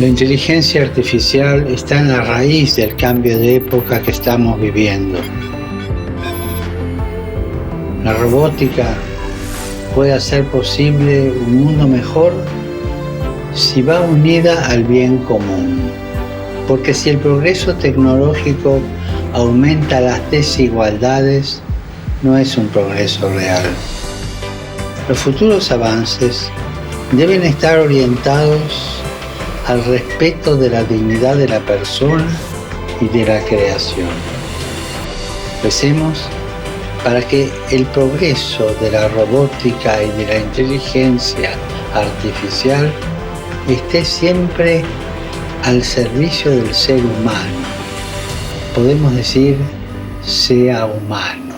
La inteligencia artificial está en la raíz del cambio de época que estamos viviendo. La robótica puede hacer posible un mundo mejor si va unida al bien común. Porque si el progreso tecnológico aumenta las desigualdades, no es un progreso real. Los futuros avances deben estar orientados al respeto de la dignidad de la persona y de la creación. Recemos para que el progreso de la robótica y de la inteligencia artificial esté siempre al servicio del ser humano. Podemos decir, sea humano.